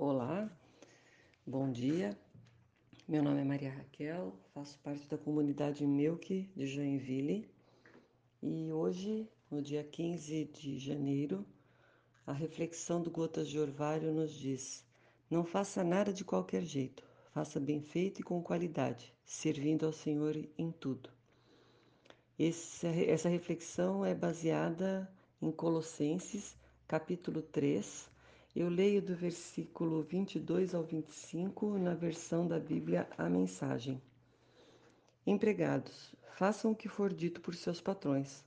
Olá, bom dia. Meu nome é Maria Raquel, faço parte da comunidade Milk de Joinville e hoje, no dia 15 de janeiro, a reflexão do Gotas de Orvalho nos diz: Não faça nada de qualquer jeito, faça bem feito e com qualidade, servindo ao Senhor em tudo. Esse, essa reflexão é baseada em Colossenses, capítulo 3 eu leio do versículo 22 ao 25 na versão da Bíblia A Mensagem. Empregados, façam o que for dito por seus patrões.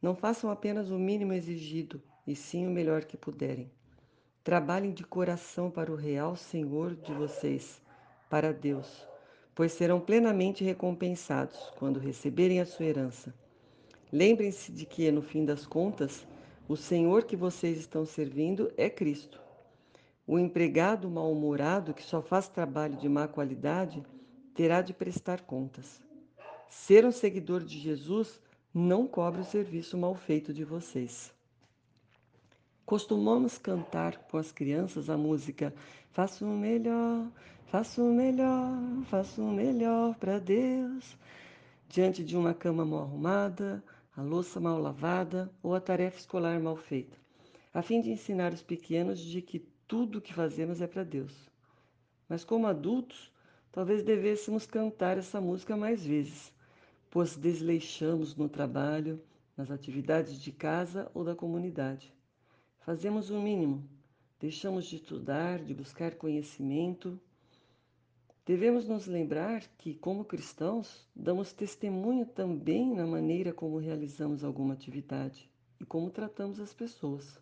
Não façam apenas o mínimo exigido, e sim o melhor que puderem. Trabalhem de coração para o real Senhor de vocês, para Deus, pois serão plenamente recompensados quando receberem a sua herança. Lembrem-se de que, no fim das contas, o Senhor que vocês estão servindo é Cristo. O empregado mal-humorado que só faz trabalho de má qualidade terá de prestar contas. Ser um seguidor de Jesus não cobre o serviço mal feito de vocês. Costumamos cantar com as crianças a música Faço o melhor, faço o melhor, faço o melhor para Deus. Diante de uma cama mal arrumada, a louça mal lavada ou a tarefa escolar mal feita, a fim de ensinar os pequenos de que tudo o que fazemos é para Deus. Mas como adultos, talvez devêssemos cantar essa música mais vezes, pois desleixamos no trabalho, nas atividades de casa ou da comunidade. Fazemos o mínimo, deixamos de estudar, de buscar conhecimento. Devemos nos lembrar que, como cristãos, damos testemunho também na maneira como realizamos alguma atividade e como tratamos as pessoas.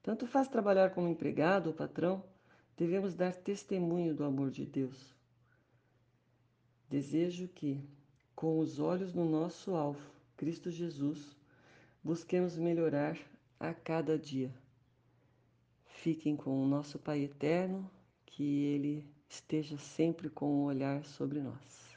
Tanto faz trabalhar como empregado ou patrão, devemos dar testemunho do amor de Deus. Desejo que, com os olhos no nosso alvo, Cristo Jesus, busquemos melhorar a cada dia. Fiquem com o nosso Pai eterno, que Ele esteja sempre com um olhar sobre nós.